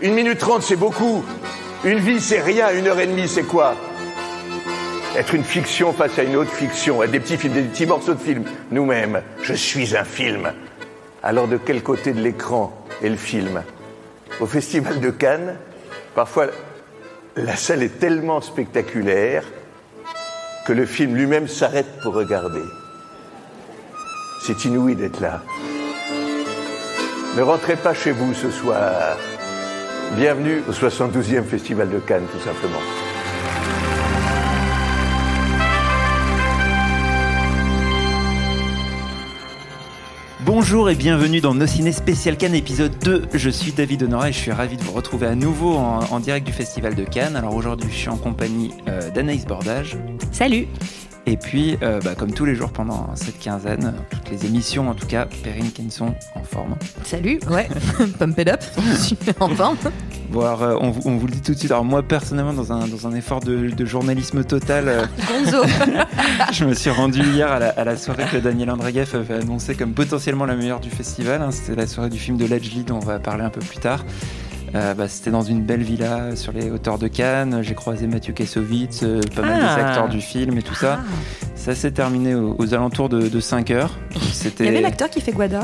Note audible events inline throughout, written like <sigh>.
Une minute trente, c'est beaucoup. Une vie, c'est rien. Une heure et demie, c'est quoi? Être une fiction face à une autre fiction, être des petits films, des petits morceaux de film. Nous-mêmes, je suis un film. Alors de quel côté de l'écran est le film? Au Festival de Cannes, parfois la salle est tellement spectaculaire que le film lui-même s'arrête pour regarder. C'est inouï d'être là. Ne rentrez pas chez vous ce soir. Bienvenue au 72e Festival de Cannes, tout simplement. Bonjour et bienvenue dans Nos Ciné Spécial Cannes épisode 2. Je suis David Honora et je suis ravi de vous retrouver à nouveau en, direct du Festival de Cannes. Alors aujourd'hui, je suis en compagnie euh, d'Anaïs Bordage. Salut et puis, euh, bah, comme tous les jours pendant cette quinzaine, toutes les émissions en tout cas, Perrine Kenson en forme. Salut, ouais, <laughs> pump it up, en forme. Bon, alors, euh, on, vous le dit tout de suite. Alors, moi, personnellement, dans un, dans un effort de, journalisme total, euh, <laughs> <laughs> je me suis rendu hier à la, soirée que Daniel Andreev avait annoncé comme potentiellement la meilleure du festival. Hein. C'était la soirée du film de Ledgely dont on va parler un peu plus tard. Euh, bah, c'était dans une belle villa sur les hauteurs de Cannes. J'ai croisé Mathieu Kassovitz, euh, pas mal des ah. acteurs du film et tout ça. Ah. Ça s'est terminé aux, alentours de, 5 heures. Il y avait l'acteur qui fait Guada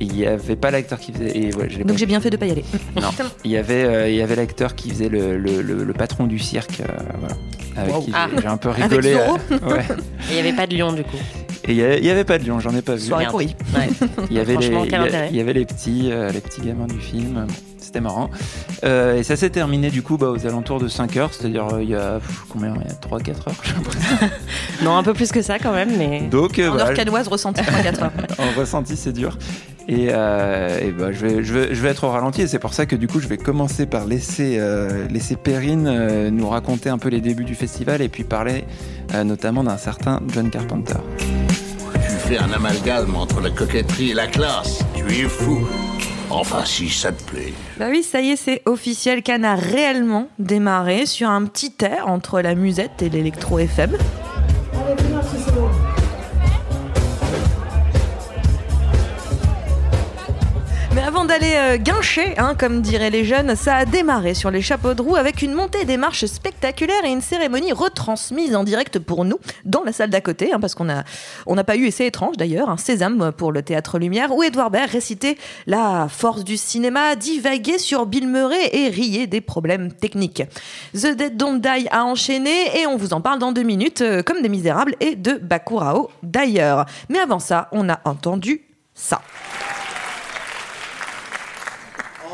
Il n'y avait pas l'acteur qui faisait. Et Donc j'ai bien fait de pas y aller. Non. <laughs> il y avait, euh, il y avait l'acteur qui faisait le, le, patron du cirque. Avec qui j'ai un peu rigolé. ouais. <laughs> Il n'y avait pas de lion du coup. Et il n'y avait, pas de lion, j'en ai pas vu. Soirée pourrie. Il y avait les, il y, avait les petits, les petits gamins du film c'était marrant. Euh, et ça s'est terminé du coup bah, aux alentours de 5 heures, c'est-à-dire euh, il y a combien Il y a 3-4 heures, j'ai l'impression. <laughs> non, un peu plus que ça quand même, mais. Donc, en bah, heure canoise, ressenti 3-4 heures. <laughs> en ressenti, c'est dur. Et, euh, bah, je, vais, je, vais, je, vais, être au ralenti et c'est pour ça que du coup je vais commencer par laisser, laisser Perrine nous raconter un peu les débuts du festival et puis parler notamment d'un certain John Carpenter. Tu fais un amalgame entre la coquetterie et la classe. Tu es fou. Enfin, si ça te plaît. Bah oui, ça y est, c'est officiel. Cannes a réellement démarré sur un petit air entre la musette et l'électro d'aller euh, guincher, hein, comme diraient les jeunes, ça a démarré sur les chapeaux de roue avec une montée des marches spectaculaire et une cérémonie retransmise en direct pour nous dans la salle d'à côté, hein, parce qu'on n'a on pas eu, et c'est étrange d'ailleurs, un sésame pour le théâtre Lumière, où Edouard Baird récitait la force du cinéma, divaguait sur Bill Murray et riait des problèmes techniques. The Dead Don't Die a enchaîné et on vous en parle dans deux minutes, euh, comme des Misérables et de Bakurao d'ailleurs. Mais avant ça, on a entendu ça.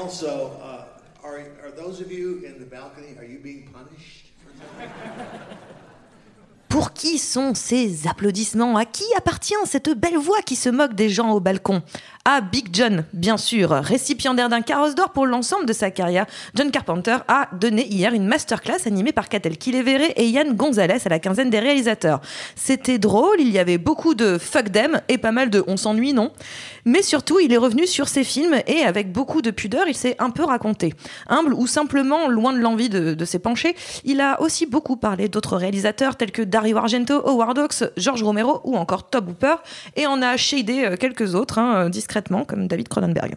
Also, uh, are, are those of you in the balcony, are you being punished? Pour qui sont ces applaudissements? À qui appartient cette belle voix qui se moque des gens au balcon? À Big John, bien sûr. Récipiendaire d'un carrosse d'or pour l'ensemble de sa carrière, John Carpenter a donné hier une masterclass animée par Catel Kileveré et Yann Gonzalez à la quinzaine des réalisateurs. C'était drôle, il y avait beaucoup de fuck them et pas mal de on s'ennuie, non? Mais surtout, il est revenu sur ses films et avec beaucoup de pudeur, il s'est un peu raconté. Humble ou simplement loin de l'envie de, s'épancher, il a aussi beaucoup parlé d'autres réalisateurs tels que Dario Argento, Howard Hawks, George Romero ou encore Tob Hooper et en a shadé euh, quelques autres, hein, comme David Cronenberg.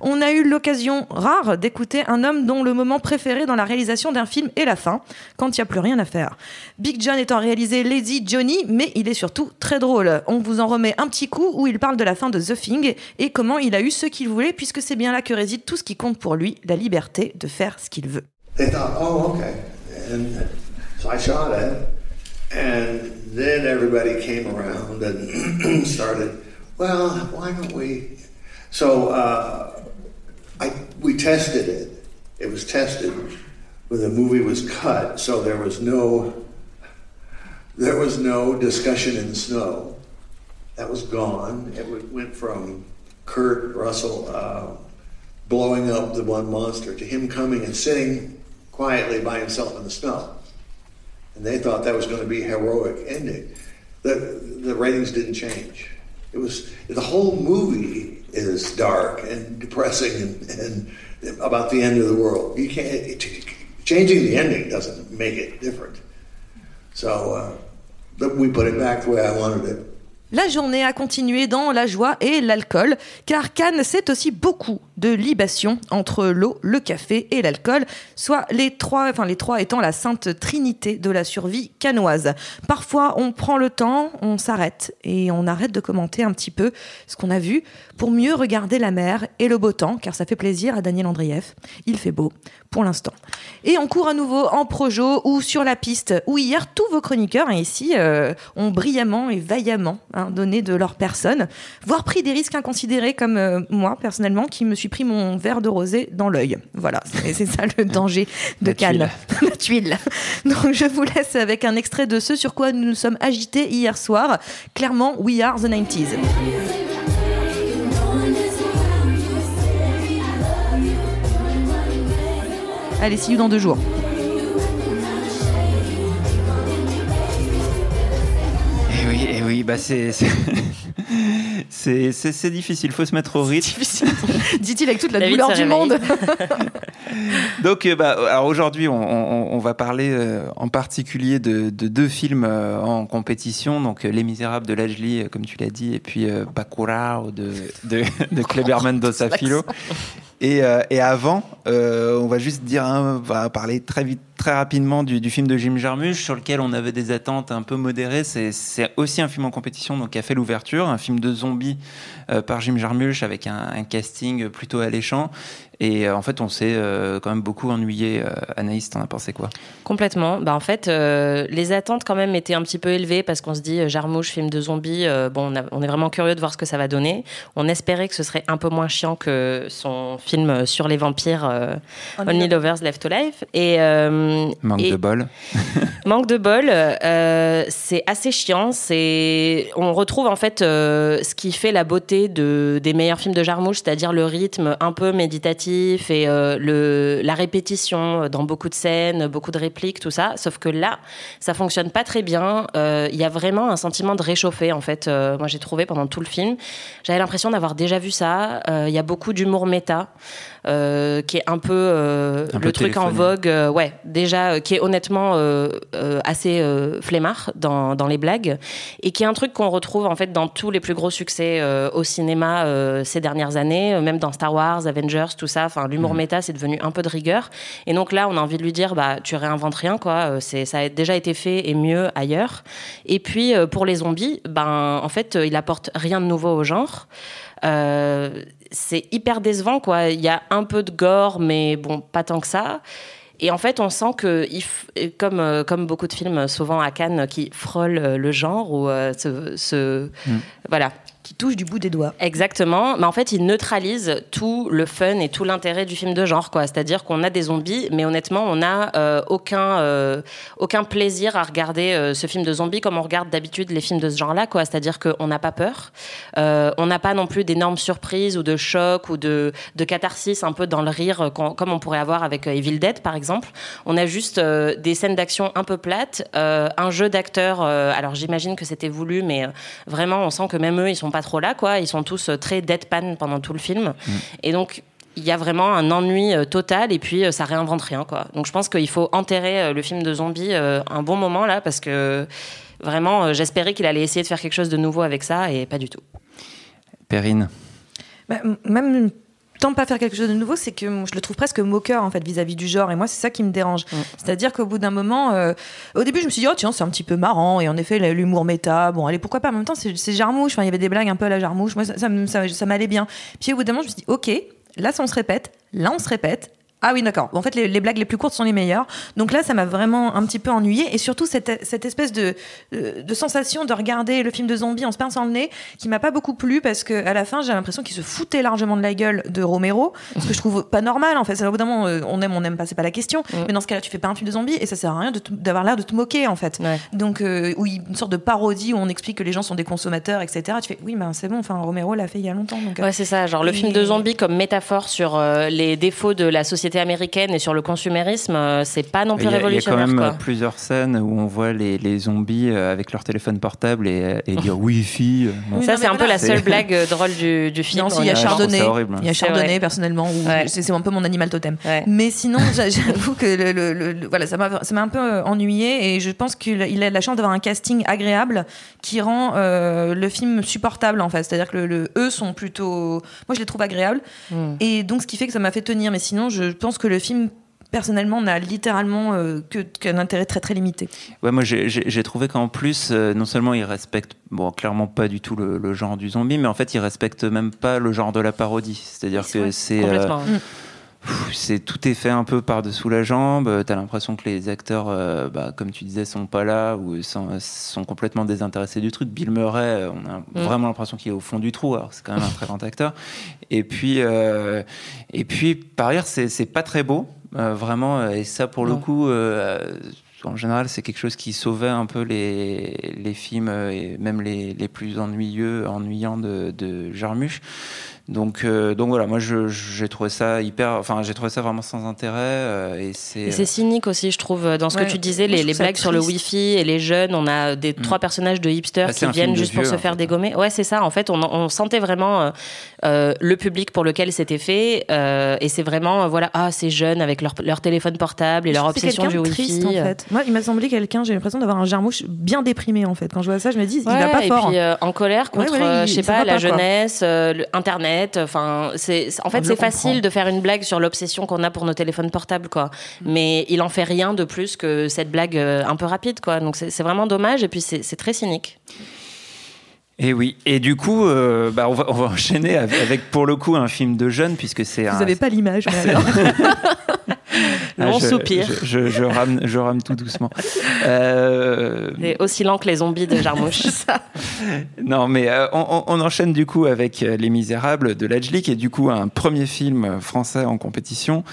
On a eu l'occasion rare d'écouter un homme dont le moment préféré dans la réalisation d'un film est la fin, quand il n'y a plus rien à faire. Big John étant réalisé Lazy Johnny, mais il est surtout très drôle. On vous en remet un petit coup où il parle de la fin de The Thing et comment il a eu ce qu'il voulait, puisque c'est bien là que réside tout ce qui compte pour lui, la liberté de faire ce qu'il veut. oh, okay. And so I shot it, and then everybody came around and <clears throat> started, well, why don't we So uh, I, we tested it. It was tested when the movie was cut, so there was no there was no discussion in the snow. That was gone. It went from Kurt Russell uh, blowing up the one monster to him coming and sitting quietly by himself in the snow. And they thought that was going to be a heroic ending. The, the ratings didn't change. It was the whole movie is dark and depressing and, and about the end of the world. You can't it, changing the ending doesn't make it different. So uh, we put it back the way I wanted it. La journée a continué dans la joie et l'alcool, car Cannes, c'est aussi beaucoup de libations entre l'eau, le café et l'alcool, soit les trois, enfin les trois étant la sainte trinité de la survie canoise. Parfois, on prend le temps, on s'arrête et on arrête de commenter un petit peu ce qu'on a vu pour mieux regarder la mer et le beau temps, car ça fait plaisir à Daniel Andrieff. Il fait beau pour l'instant. Et on court à nouveau en projo ou sur la piste, où hier tous vos chroniqueurs hein, ici euh, ont brillamment et vaillamment hein, donné de leur personne, voire pris des risques inconsidérés comme euh, moi personnellement qui me suis pris mon verre de rosé dans l'œil. Voilà, c'est ça le danger <laughs> de Cannes. <laughs> la tuile. Donc je vous laisse avec un extrait de ce sur quoi nous nous sommes agités hier soir. Clairement, We Are the 90s. Allez, see you dans deux jours. Eh oui, oui, bah <laughs> c'est c'est difficile, faut se mettre au rythme. <laughs> Dit-il avec toute la, douleur du monde. <laughs> Donc, euh, bah, alors aujourd'hui, on, on, va parler euh, en particulier de, de deux films euh, en compétition, donc Les Misérables de Lajli, comme tu l'as dit, et puis Bacurau de, de, de Kleber Mendoza Filo. Et, et, avant, on va juste dire, on va parler très vite très rapidement du, du, film de Jim Jarmusch sur lequel on avait des attentes un peu modérées. C'est aussi un film en compétition donc qui a fait l'ouverture, un film de zombies euh, par Jim Jarmusch avec un, un casting plutôt alléchant et euh, en fait, on s'est euh, quand même beaucoup ennuyé. Euh, Anaïs, t'en as pensé quoi? Complètement. Bah, en fait, les attentes quand même étaient un petit peu élevées parce qu'on se dit, Jarmouche, film de zombies, bon, on, est vraiment curieux de voir ce que ça va donner. On espérait que ce serait un peu moins chiant que son film sur les vampires, Only Lovers Left Alive. Et, <laughs> manque de bol. manque de bol. c'est assez chiant. C'est, on retrouve en fait ce qui fait la beauté de, des meilleurs films de Jarmouche, c'est-à-dire le rythme un peu méditatif et euh, le, la répétition dans beaucoup de scènes, beaucoup de répliques, tout ça. Sauf que là, ça fonctionne pas très bien. Euh, il y a vraiment un sentiment de réchauffer, en fait. Euh, moi, j'ai trouvé pendant tout le film. J'avais l'impression d'avoir déjà vu ça. Il y a beaucoup d'humour méta. Euh, qui est un peu euh, le truc en vogue, euh, ouais, déjà, qui est honnêtement assez flemmard dans, dans, les blagues, et qui est un truc qu'on retrouve en fait dans tous les plus gros succès au cinéma ces dernières années, même dans Star Wars, Avengers, tout ça. Enfin, l'humour mhm. méta, c'est devenu un peu de rigueur. Et donc là, on a envie de lui dire, bah, tu réinventes rien, quoi. C'est, ça a déjà été fait et mieux ailleurs. Et puis pour les zombies, ben, en fait, il apporte rien de nouveau au genre. Euh, c'est hyper décevant, quoi. Il y a un peu de gore, mais bon, pas tant que ça. Et en fait, on sent que, comme, euh, comme beaucoup de films, souvent à Cannes, qui frôlent euh, le genre ou ce, mm. voilà, touche du bout des doigts. Exactement. Mais en fait, il neutralise tout le fun et tout l'intérêt du film de genre, quoi. C'est-à-dire qu'on a des zombies, mais honnêtement, on n'a euh, aucun, euh, aucun plaisir à regarder euh, ce film de zombies comme on regarde d'habitude les films de ce genre-là, quoi. C'est-à-dire qu'on n'a pas peur. on n'a pas non plus d'énormes surprises ou de chocs ou de, de catharsis un peu dans le rire, comme on pourrait avoir avec Evil Dead, par exemple. On a juste des scènes d'action un peu plates, un jeu d'acteurs. alors, j'imagine que c'était voulu, mais vraiment, on sent que même eux, ils sont pas trop là, quoi. Ils sont tous euh, très deadpan pendant tout le film. Mm. Et donc, il y a vraiment un ennui euh, total et puis euh, ça réinvente rien, quoi. Donc, je pense qu'il faut enterrer le film de zombies un bon moment, là, parce que vraiment, j'espérais qu'il allait essayer de faire quelque chose de nouveau avec ça et pas du tout. Perrine bah, Même tant pas faire quelque chose de nouveau, c'est que je le trouve presque moqueur en fait vis-à-vis du genre. Et moi, c'est ça qui me dérange. Mm. C'est-à-dire qu'au bout d'un moment, euh, au début, je me suis dit, oh tiens, c'est un petit peu marrant. Et en effet, l'humour méta, bon, allez, pourquoi pas. En même temps, c'est jarmouche. Enfin, il y avait des blagues un peu à la jarmouche. Moi, ça, ça, ça m'allait bien. Puis au bout d'un moment, je me suis dit, ok, là, ça on se répète. Là, on se répète. Ah oui, d'accord. En fait, les, blagues les plus courtes sont les meilleures. Donc là, ça m'a vraiment un petit peu ennuyé. Et surtout, cette, cette espèce de, de, sensation de regarder le film de zombie en se pinçant le nez, qui m'a pas beaucoup plu parce que à la fin, j'ai l'impression qu'il se foutait largement de la gueule de Romero. Ce que je trouve pas normal, en fait. Au bout d'un moment, euh, on aime, on n'aime pas, c'est pas la question. Mm. Mais dans ce cas-là, tu fais pas un film de zombie et ça sert à rien d'avoir l'air de te moquer, en fait. Donc, euh, oui, une sorte de parodie où on explique que les gens sont des consommateurs, etc. Tu fais, oui, ben c'est bon, enfin, Romero l'a fait il y a longtemps. Donc, ouais, c'est ça. Genre, le film de zombie comme métaphore sur euh, les défauts de la société société américaine et sur le consumérisme, euh, c'est pas non plus a, il y a révolutionnaire. quand même quoi. euh, plusieurs scènes où on voit les, les zombies euh, avec leur téléphone portable et, et dire Wi-Fi. bon. Oui, Ça, c'est un peu la seule blague drôle du, du film. Non, si, il y a Chardonnay. Il y a personnellement, où Ouais. c'est c'est un peu mon animal totem. Ouais. Mais sinon, <laughs> j'a- j'avoue que le, le- le- le- voilà, ça m'a ça m'a un peu ennuyé et je pense qu'il il a la chance d'avoir un casting agréable qui rend euh, le film supportable en fait. C'est-à-dire que le, le- eux sont plutôt, moi je les trouve agréables Mm. et donc ce qui fait que ça m'a fait tenir. Mais sinon, je pense que le film personnellement n'a littéralement euh, que qu'un intérêt très très limité. Ouais, moi j'ai- trouvé qu'en plus, euh, non seulement il respecte, bon, clairement pas du tout le, le genre du zombie, mais en fait il respecte même pas le genre de la parodie. C'est-à-dire que c'est. euh, c'est tout est fait un peu par-dessous la jambe. T'as l'impression que les acteurs, euh, bah, comme tu disais, sont pas là ou sont, sont complètement désintéressés du truc. Bill Murray, euh, on a Mm. vraiment l'impression qu'il est au fond du trou. Alors c'est quand même un très grand acteur. Et puis, euh, et puis par ailleurs, c'est pas très beau, euh, vraiment. Et ça, pour le coup. en général, c'est quelque chose qui sauvait un peu les, les films et même les, les plus ennuyeux, ennuyants de, de Jarmusch. Donc, euh, donc voilà, moi j'ai trouvé ça hyper, enfin j'ai trouvé ça vraiment sans intérêt euh, et c'est. C'est cynique aussi, je trouve, dans ce Ouais. que tu disais, les, blagues sur le. Wifi et les jeunes. On a des trois personnages de hipsters Bah, qui viennent juste pour se faire fait. dégommer. Ouais, c'est ça. En fait, on, on sentait vraiment euh, euh, le public pour lequel c'était fait. euh, et c'est vraiment, euh, voilà, ah, ces jeunes avec leur, leur téléphone portable et leur C'est obsession du Wifi. triste en fait. Moi, il m'a semblé quelqu'un, j'ai l'impression d'avoir un jarmouche bien déprimé en fait. Quand je vois ça, je me dis, il Ouais, va pas et fort. puis euh, en colère contre, Ouais, ouais, euh, il- je sais pas, la pas, jeunesse, euh, le- Internet. Enfin, c'est en fait je c'est facile de faire une blague sur l'obsession qu'on a pour nos téléphones portables, quoi. Mm. Mais il en fait rien de plus que cette blague euh, un peu rapide, quoi. Donc c'est vraiment dommage et puis c'est très cynique. Et oui. Et du coup, euh, bah, on, va, on va enchaîner avec, avec, pour le coup un film de jeunes puisque c'est. Vous un- n'avez pas l'image, mais alors. <laughs> Long Ah, je, soupir. Je, je, je rame, je rame tout doucement. Euh, Et aussi lent que les zombies de Jarmouche. <laughs> non, mais euh, on, on enchaîne du coup avec euh, Les Misérables de Lajli, qui est du coup un premier film français en compétition,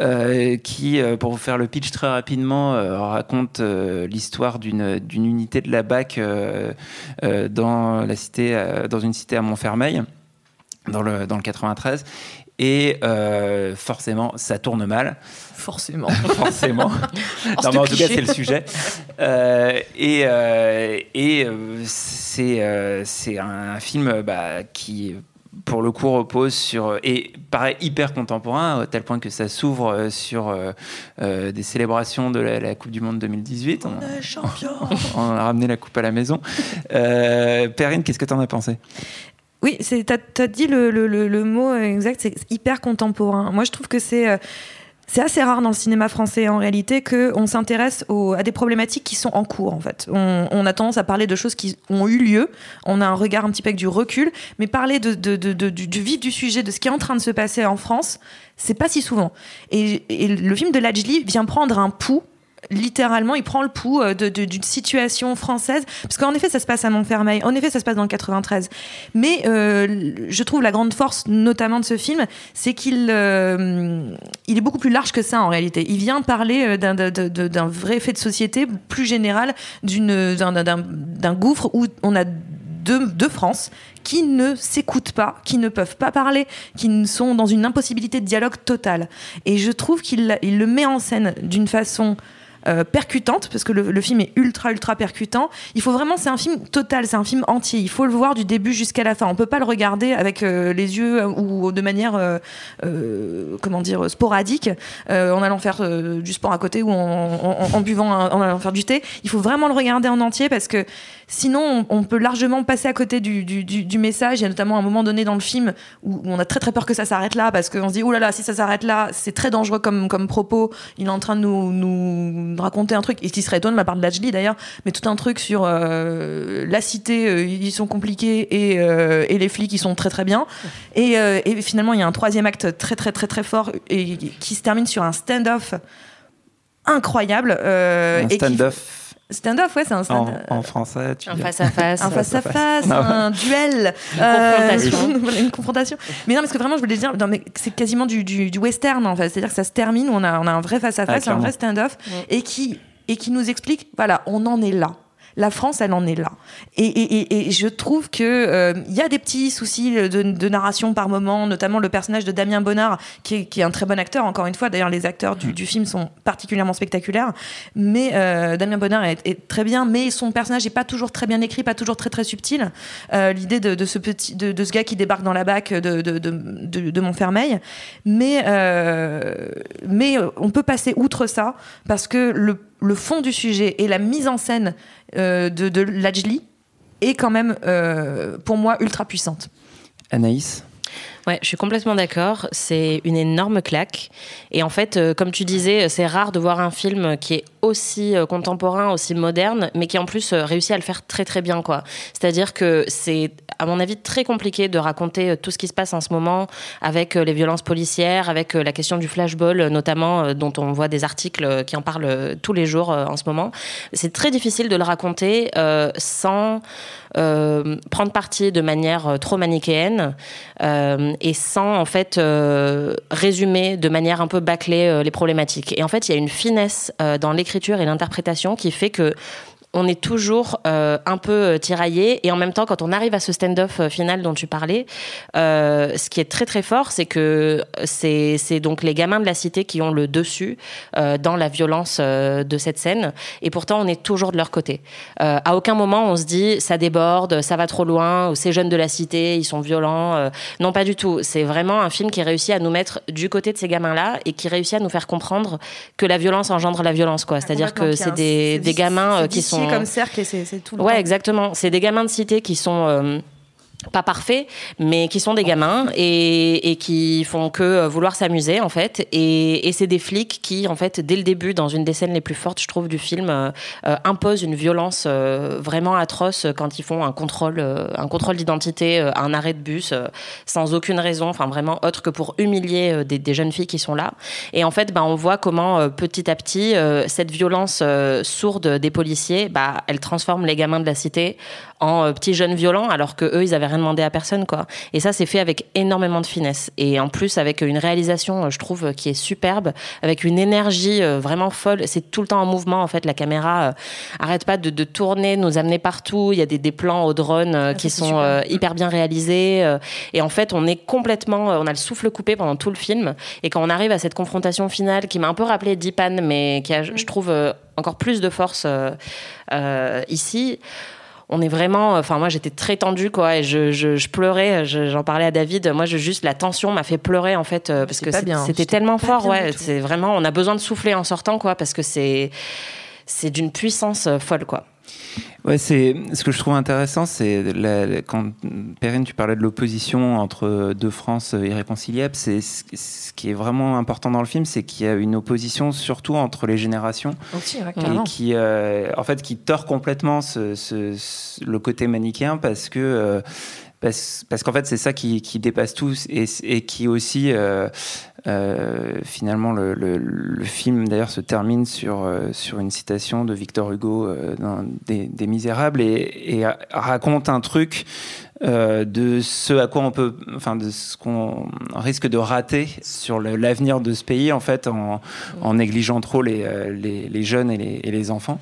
euh, qui, euh, pour vous faire le pitch très rapidement, euh, raconte euh, l'histoire d'une d'une unité de la BAC euh, euh, dans la cité, euh, dans une cité à Montfermeil, dans le dans le 93. Et euh, forcément, ça tourne mal. Forcément. <laughs> Forcément. <laughs> non, mais en tout cas, c'est le sujet. Euh, et euh, et c'est un film bah, qui pour le coup repose sur et paraît hyper contemporain à tel point que ça s'ouvre sur euh, des célébrations de la, la Coupe du Monde 2018 on, est champion. <laughs> on a ramené la coupe à la maison euh, Perrine qu'est-ce que tu en as pensé? Oui, t'as as dit le, mot exact, c'est hyper contemporain. Moi, je trouve que c'est euh, assez rare dans le cinéma français en réalité qu'on s'intéresse à des problématiques qui sont en cours en fait. On, a tendance à parler de choses qui ont eu lieu, on a un regard un petit peu avec du recul, mais parler du, du, vif du sujet, de ce qui est en train de se passer en France, c'est pas si souvent. Et, et le film de Lajli vient prendre un pouls littéralement, il prend le pouls euh, d'une situation française, parce qu'en effet, ça se passe à Montfermeil, en effet, ça se passe dans le 93. Mais euh, je trouve la grande force, notamment de ce film, c'est qu'il euh, est beaucoup plus large que ça en réalité. Il vient parler d'un vrai fait de société plus général, d'un gouffre où on a deux, deux France qui ne s'écoutent pas, qui ne peuvent pas parler, qui sont dans une impossibilité de dialogue totale. Et je trouve qu'il il le met en scène d'une façon euh, percutante, parce que le, film est ultra, ultra percutant. Il faut vraiment, c'est un film total, c'est un film entier. Il faut le voir du début jusqu'à la fin. On peut pas le regarder avec euh, les yeux ou de manière, euh, comment dire, sporadique, en allant faire du sport à côté ou en, buvant, en allant faire du thé. Il faut vraiment le regarder en entier parce que sinon, on, peut largement passer à côté du, message. Il y a notamment un moment donné dans le film où on a très, très peur que ça s'arrête là parce qu'on se dit, oh là là, si ça s'arrête là, c'est très dangereux comme, comme propos. Il est en train de nous raconter un truc, et qui serait étonnant de ma part de Lajli d'ailleurs, mais tout un truc sur euh, la cité, euh, ils sont compliqués et, euh, et, les flics, ils sont très très bien. Et, et, finalement, il y a un troisième acte très très très très fort et qui se termine sur un stand-off incroyable. un stand-off. Stand-off, ouais, c'est un stand en, en, français. Tu un face-à-face. Un face-à-face, un duel. Une confrontation. <laughs> une confrontation. Mais non, parce que vraiment, je voulais dire, c'est quasiment du, du, du, western, en fait. C'est-à-dire que ça se termine, on a, on a un vrai face-à-face, -face, ah, un vrai stand-off, ouais. et, qui, et qui nous explique, voilà, on en est là. La France, elle en est là. Et, je trouve que euh, il y a des petits soucis de, narration par moment, notamment le personnage de Damien Bonnard, qui est, un très bon acteur. Encore une fois, d'ailleurs, les acteurs du, mm. film sont particulièrement spectaculaires. Mais euh, Damien Bonnard est, très bien, mais son personnage n'est pas toujours très bien écrit, pas toujours très très subtil. Euh, l'idée de, ce petit, de, ce gars qui débarque dans la bac de, de, Montfermeil, mais mais on peut passer outre ça parce que le le fond du sujet et la mise en scène euh, de, Lajli est quand même, euh, pour moi, ultra puissante. Anaïs? Ouais, je suis complètement d'accord. C'est une énorme claque. Et en fait, euh, comme tu disais, c'est rare de voir un film qui est aussi euh, contemporain, aussi moderne, mais qui en plus euh, réussit à le faire très très bien, quoi. C'est-à-dire que c'est, à mon avis, très compliqué de raconter tout ce qui se passe en ce moment avec les violences policières, avec la question du flashball, notamment, dont on voit des articles qui en parlent tous les jours en ce moment. C'est très difficile de le raconter sans euh, prendre parti de manière euh, trop manichéenne euh, et sans en fait résumer de manière un peu bâclée les problématiques. Et en fait, il y a une finesse dans l'écriture et l'interprétation qui fait que on est toujours euh, un peu euh, tiraillé et en même temps quand on arrive à ce stand-off euh, final dont tu parlais ce qui est très très fort c'est que c'est donc les gamins de la cité qui ont le dessus dans la violence de cette scène. Et pourtant on est toujours de leur côté. À aucun moment on se dit ça déborde ça va trop loin ou ces jeunes de la cité ils sont violents non pas du tout. C'est vraiment un film qui réussit à nous mettre du côté de ces gamins là et qui réussit à nous faire comprendre que la violence engendre la violence quoi. C'est-à-dire que c'est des, des gamins qui sont comme cercle et c'est tout. Le ouais, exactement. C'est des gamins de cité qui sont euh, pas parfaits, mais qui sont des gamins et, qui font que euh, vouloir s'amuser en fait. Et, c'est des flics qui, en fait, dès le début, dans une des scènes les plus fortes, je trouve, du film, euh, euh imposent une violence vraiment atroce quand ils font un contrôle, un contrôle d'identité, un arrêt de bus, sans aucune raison, enfin vraiment autre que pour humilier des, des, jeunes filles qui sont là. Et en fait, bah, on voit comment petit à petit cette violence sourde des policiers, bah, elle transforme les gamins de la cité en petits jeunes violents, alors que eux, ils avaient demandé à personne, quoi. Et ça, c'est fait avec énormément de finesse. Et en plus, avec une réalisation, je trouve, qui est superbe, avec une énergie euh, vraiment folle. C'est tout le temps en mouvement, en fait. La caméra euh, arrête pas de, tourner, de nous amener partout. Il y a des, plans au drone euh, ah, qui sont hyper bien réalisés. et en fait, on est complètement, on a le souffle coupé pendant tout le film. Et quand on arrive à cette confrontation finale, qui m'a un peu rappelé Deepan, mais qui a, je trouve, encore plus de force ici on est vraiment. Enfin, moi, j'étais très tendue, quoi, et je, je, pleurais. J'en parlais à David. Moi, je, juste la tension m'a fait pleurer, en fait, euh, parce que c'était tellement fort. Ouais, c'est vraiment. On a besoin de souffler en sortant, quoi, parce que c'est c'est d'une puissance euh, folle, quoi. Ouais, c'est ce que je trouve intéressant, c'est quand Perrine, tu parlais de l'opposition entre deux France irréconciliables, c'est ce qui est vraiment important dans le film, c'est qu'il y a une opposition surtout entre les générations. Aussi, et qui, euh, en fait, qui tord complètement ce, le côté manichéen parce que euh, parce, parce qu'en fait c'est ça qui, dépasse tout et, qui aussi euh, euh, finalement, le, film d'ailleurs se termine sur, euh, sur une citation de Victor Hugo dans des, Misérables et, raconte un truc de ce à quoi on peut, enfin de ce qu'on risque de rater sur l'avenir de ce pays en fait en, négligeant trop les, les, jeunes et les enfants.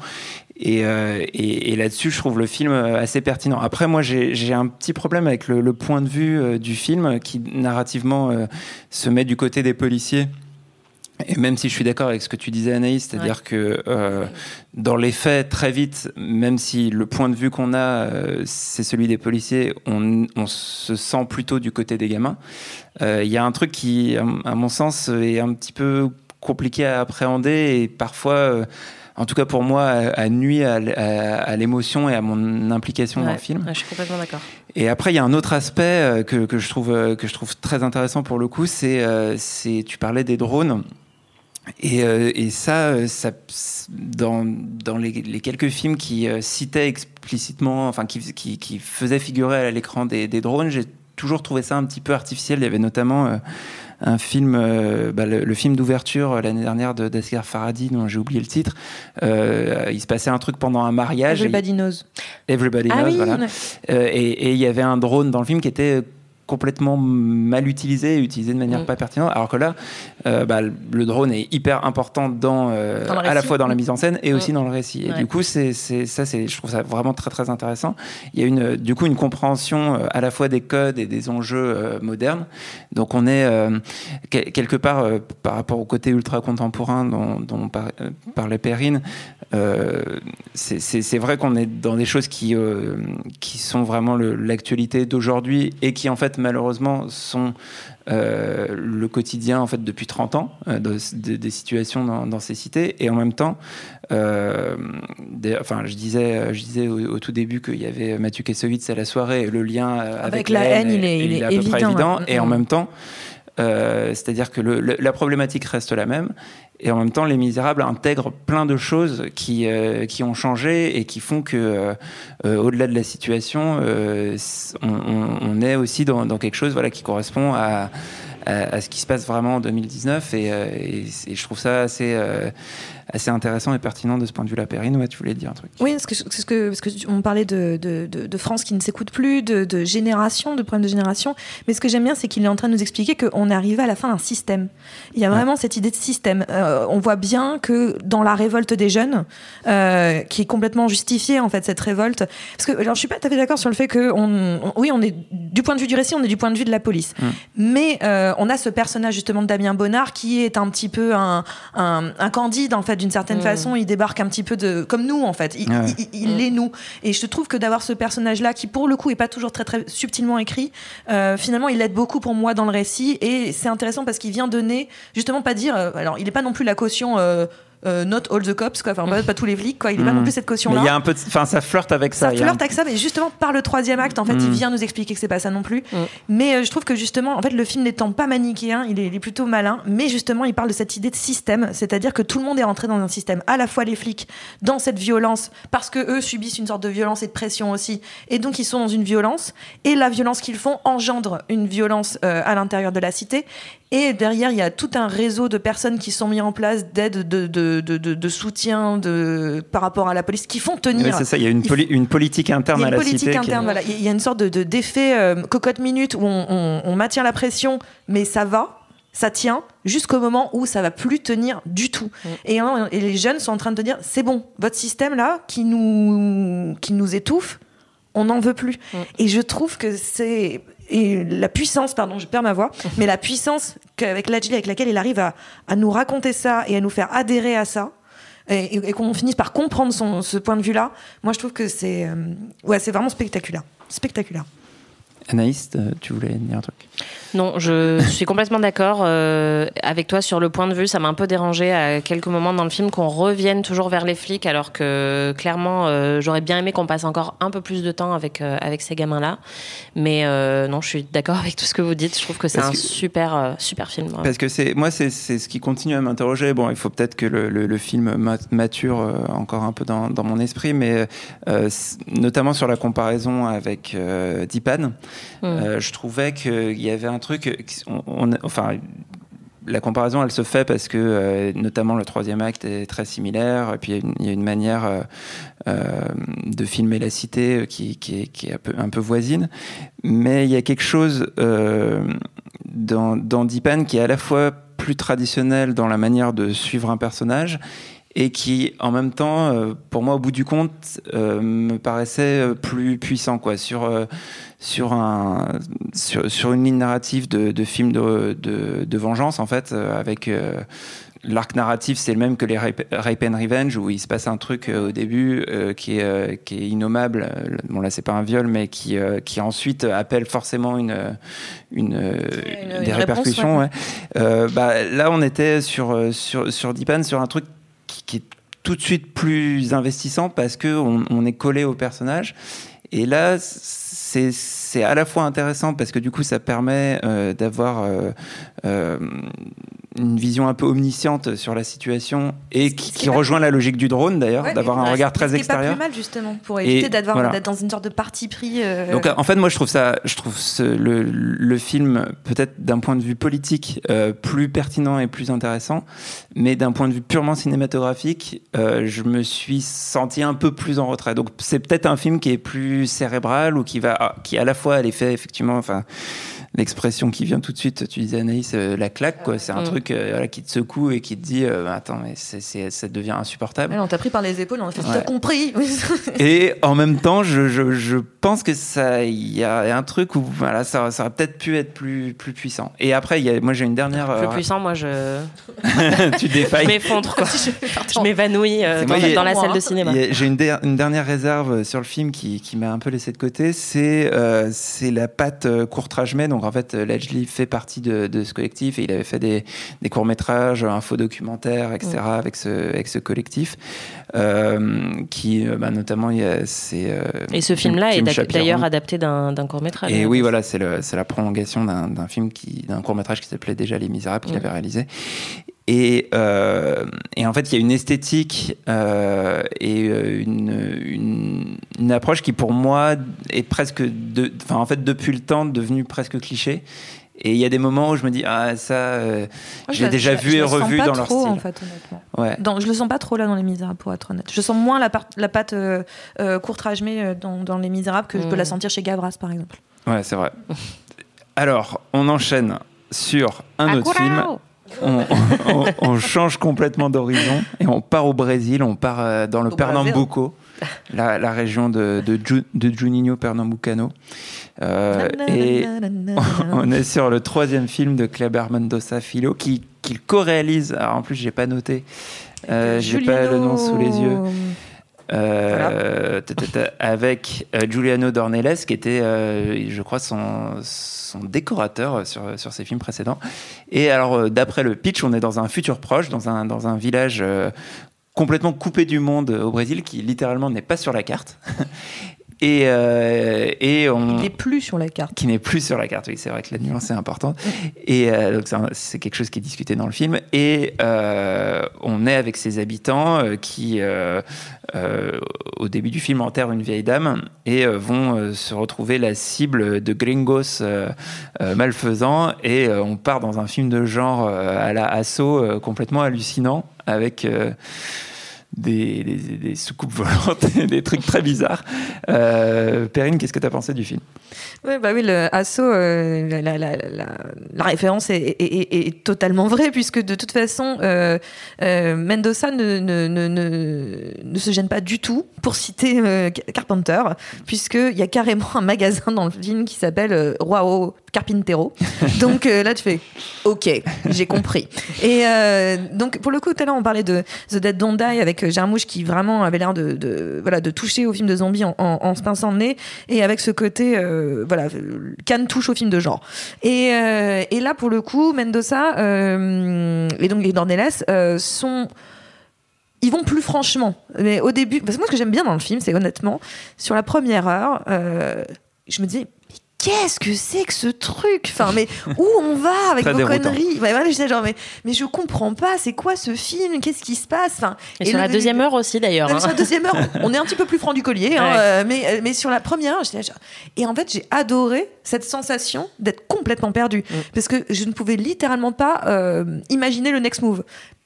Euh, et, et, là-dessus, je trouve le film assez pertinent. Après, moi, j'ai un petit problème avec le, le point de vue euh, du film qui, narrativement, euh, se met du côté des policiers. Et même si je suis d'accord avec ce que tu disais, Anaïs, c'est-à-dire que euh, dans les faits, très vite, même si le point de vue qu'on a, c'est celui des policiers, on, on, se sent plutôt du côté des gamins. Il y a un truc qui, à, mon sens, est un petit peu compliqué à appréhender et parfois en tout cas pour moi, a, nuit à, l'émotion et à mon implication dans le film. je suis complètement d'accord. Et après, il y a un autre aspect euh, que, que, je trouve, euh, que je trouve très intéressant pour le coup, c'est, euh, c'est tu parlais des drones. Et, et ça, ça, dans, dans les, les quelques films qui citaient explicitement, enfin qui, qui, qui faisaient figurer à l'écran des, des drones, j'ai toujours trouvé ça un petit peu artificiel. Il y avait notamment un film, euh, bah, le, film d'ouverture euh, l'année dernière de d'Asghar Farhadi, dont j'ai oublié le titre. Euh, il se passait un truc pendant un mariage. Everybody Knows. Everybody ah Knows, voilà. et il y avait un drone dans le film qui était complètement mal utilisé, utilisé de manière mm. pas pertinente. Alors que là, euh, bah, le drone est hyper important dans, euh, à la fois dans la mise en scène et aussi mm. dans le récit. Et du coup, c'est ça, c'est je trouve ça vraiment très très intéressant. Il y a une du coup une compréhension à la fois des codes et des enjeux modernes. Donc on est quelque part par rapport au côté ultra contemporain dont, dont parlait Perrine. c'est vrai qu'on est dans des choses qui qui sont vraiment l'actualité d'aujourd'hui et qui en fait malheureusement sont euh, le quotidien en fait depuis 30 ans euh, des situations dans, ces cités. Et en même temps euh, enfin je disais je disais au, tout début qu'il y avait Mathieu Kassovitz à la soirée. Et le lien avec, la, haine, il est, il est, à peu près évident et en même temps c'est-à-dire que la problématique reste la même et en même temps, Les Misérables intègrent plein de choses qui, euh, qui ont changé et qui font que, euh, euh, au-delà de la situation, on, est aussi dans, quelque chose voilà, qui correspond à, à, ce qui se passe vraiment en 2019. Et, et, et je trouve ça assez assez intéressant et pertinent de ce point de vue-là. Perrine, ouais, tu voulais dire un truc. Oui, parce que, parce que, parce que on parlait de, de, de, France qui ne s'écoute plus, de, de, génération, de problèmes de génération. Mais ce que j'aime bien, c'est qu'il est en train de nous expliquer qu'on est arrivé à la fin d'un système. Il y a vraiment cette idée de système. Euh, on voit bien que dans la révolte des jeunes, euh, qui est complètement justifiée, en fait, cette révolte. Parce que, alors, je suis pas tout à fait d'accord sur le fait que, on, oui, on est, du point de vue du récit, on est du point de vue de la police. Mm. Mais euh, on a ce personnage, justement, de Damien Bonnard, qui est un petit peu un, un, un candide, en fait, d'une certaine mm. façon, il débarque un petit peu de comme nous en fait. Il, il, est nous. Et je trouve que d'avoir ce personnage-là, qui pour le coup est pas toujours très très subtilement écrit, euh, finalement, il aide beaucoup pour moi dans le récit. Et c'est intéressant parce qu'il vient donner justement pas dire. Euh, alors, il n'est pas non plus la caution. Euh, euh, not all the cops, quoi. Enfin, pas, tous les flics, quoi. Il n'est pas non mm. plus cette caution-là. Il y a un peu, enfin, ça flirte avec ça. Ça flirte avec ça, mais justement par le troisième acte, en fait, il mm. vient nous expliquer que c'est pas ça non plus. Mm. Mais euh, je trouve que justement, en fait, le film n'étant pas manichéen, il est, il est, plutôt malin, mais justement, il parle de cette idée de système, c'est-à-dire que tout le monde est rentré dans un système, à la fois les flics, dans cette violence, parce que eux subissent une sorte de violence et de pression aussi, et donc ils sont dans une violence, et la violence qu'ils font engendre une violence euh, à l'intérieur de la cité, et derrière, il y a tout un réseau de personnes qui sont mis en place d'aide, de, de, de, de, soutien de, par rapport à la police, qui font tenir. c'est ça, il y a une, une politique interne à la politique cité. Interne, voilà. Il y a une sorte de, d'effet euh, cocotte minute où on, on, on maintient la pression, mais ça va ça tient jusqu'au moment où ça va plus tenir du tout. Mm. Et, et, les jeunes sont en train de dire c'est bon, votre système là qui nous qui nous étouffe, on n'en veut plus. Mm. Et je trouve que c'est et la puissance, pardon, je perds ma voix, <laughs> mais la puissance avec laquelle il arrive à, nous raconter ça et à nous faire adhérer à ça, et, qu'on finisse par comprendre ce point de vue-là, moi je trouve que c'est euh, ouais, c'est vraiment spectaculaire. Spectaculaire. Anaïs, euh, tu voulais dire un truc? Non, je <laughs> suis complètement d'accord euh, avec toi sur le point de vue. Ça m'a un peu dérangé à quelques moments dans le film qu'on revienne toujours vers les flics, alors que clairement, euh, j'aurais bien aimé qu'on passe encore un peu plus de temps avec euh, avec ces gamins-là. Mais non, je suis d'accord avec tout ce que vous dites. Je trouve que c'est un super super film. Parce que c'est moi, c'est ce qui continue à m'interroger. Bon, il faut peut-être que le, le, film mature encore un peu dans, dans mon esprit, mais notamment sur la comparaison avec Dipan, mm. je trouvais qu'il y avait un truc, enfin, la comparaison, elle se fait parce que, euh, notamment, le troisième acte est très similaire. Et puis, il y, a une manière euh, euh, de filmer la cité qui, est, un, peu, un, peu, voisine. Mais il y a quelque chose dans, dans Deepan qui est à la fois plus traditionnel dans la manière de suivre un personnage et qui, en même temps, pour moi, au bout du compte, me paraissait plus puissant, quoi, sur sur, un, sur, une ligne narrative de, de film de, de, vengeance, en fait, euh, avec euh, l'arc narratif, c'est le même que les Rape, and Revenge, où il se passe un truc euh, au début qui, est, qui est innommable. Bon, là, c'est pas un viol, mais qui, qui ensuite appelle forcément une, une, des répercussions. bah, là, on était sur, sur, sur sur un truc qui, est tout de suite plus investissant parce qu'on on est collé au personnage. Et là, c'est à la fois intéressant parce que du coup, ça permet euh, d'avoir euh, euh, une vision un peu omnisciente sur la situation et qui, rejoint la logique du drone d'ailleurs, d'avoir un regard très extérieur. C'est pas plus mal justement pour éviter d'être dans une sorte de parti pris. Euh, Donc en fait, moi je trouve ça, je trouve le, le, film peut-être d'un point de vue politique euh, plus pertinent et plus intéressant, mais d'un point de vue purement cinématographique, euh, je me suis senti un peu plus en retrait. Donc c'est peut-être un film qui est plus cérébral ou qui va, qui à la fois l'effet effectivement, enfin l'expression qui vient tout de suite, tu disais Anaïs, euh, la claque, quoi. C'est un mm. truc euh, qui te secoue et qui te dit, euh, attends, mais c'est, ça devient insupportable. on t'a pris par les épaules, on a fait, t'as compris. <laughs> et en même temps, je, je, je pense que ça, il y a un truc où, voilà, ça, ça aurait peut-être pu être plus, plus puissant. Et après, y a, moi, j'ai une dernière. Plus puissant, moi, je. <laughs> tu défailles. je m'effondre, quoi. <laughs> je m'évanouis dans, la salle de cinéma. j'ai une, une, dernière réserve sur le film qui, qui m'a un peu laissé de côté, c'est, c'est la patte courtrage donc donc en fait, Ledgely fait partie de, ce collectif et il avait fait des, courts-métrages, infodocumentaires, etc. avec, ce, avec ce collectif. Euh, qui, euh, bah, notamment, il y a, c'est. Euh, et ce film-là est d'ailleurs adapté d'un court-métrage. Et oui, voilà, c'est la prolongation d'un film, d'un court-métrage qui s'appelait déjà Les Misérables, qu'il avait réalisé. Et, et, en fait, il y a une esthétique et une, une, approche qui, pour moi, est presque, de, enfin, en fait, depuis le temps, devenue presque cliché. Et il y a des moments où je me dis ah ça, euh, j'ai déjà vu et revu dans leur trop, style. En fait, honnêtement. Ouais. Dans, je le sens pas trop là dans Les Misérables pour être honnête. Je sens moins la, la patte euh, euh, euh dans, dans, Les Misérables que je peux la mm. sentir chez Gavras par exemple. Ouais, c'est vrai. <laughs> Alors, on enchaîne sur un autre film. <laughs> On, on, change complètement d'horizon et on part au Brésil, on part dans le Pernambuco, la, la, région de, de, de Juninho Pernambucano. Euh, et <laughs> on est sur le troisième film de Kleber Mendoza qui qu'il co-réalise. Alors en plus, j'ai pas noté, euh, j'ai pas le nom sous les yeux. Euh, avec euh, Giuliano Dornelles, qui était, je crois, son, son décorateur sur, sur ses films précédents. Et alors, d'après le pitch, on est dans un futur proche, dans un, dans un village complètement coupé du monde au Brésil, qui littéralement n'est pas sur la carte. Et, euh, et on... Qui n'est plus sur la carte. Qui n'est plus sur la carte, oui, c'est vrai que la nuance est importante. et euh, donc c'est quelque chose qui est discuté dans le film. Et euh, on est avec ses habitants qui, au début du film, enterrent une vieille dame et vont se retrouver la cible de gringos malfaisants. Et on part dans un film de genre à la assaut complètement hallucinant avec des, des, soucoupes volantes, <laughs> des trucs très bizarres. Euh, Perrine, qu'est-ce que tu as pensé du film? Oui, bah oui, le Asso, euh, la, la, la, la, référence est, est, est, totalement vraie, puisque de toute façon, euh, euh, Mendoza ne, ne, ne, ne, se gêne pas du tout pour citer euh, Carpenter, puisqu'il y a carrément un magasin dans le film qui s'appelle Roi Carpintero. <laughs> donc là, tu fais OK, j'ai compris. Et donc, pour le coup, tout à l'heure, on parlait de The Dead Don't Die avec Jarmouche qui vraiment avait l'air de, voilà, de toucher au film de zombies en, se pinçant le nez, et avec ce côté voilà, Cannes touche au film de genre. Et, euh, et là, pour le coup, Mendoza euh, et donc les Dornelles euh, sont ils vont plus franchement. Mais au début, parce que moi, ce que j'aime bien dans le film, c'est honnêtement, sur la première heure, je me dis, qu'est-ce que c'est que ce truc? Enfin, mais où on va avec vos conneries? Ouais, je disais genre, mais, mais je comprends pas, c'est quoi ce film? Qu'est-ce qui se passe? Enfin, Et, sur la deuxième heure aussi d'ailleurs. Sur la hein. deuxième heure, on est un petit peu plus franc du collier, hein, euh, mais, euh, mais sur la première, genre... et en fait, j'ai adoré cette sensation d'être complètement perdu mm. parce que je ne pouvais littéralement pas euh, imaginer le next move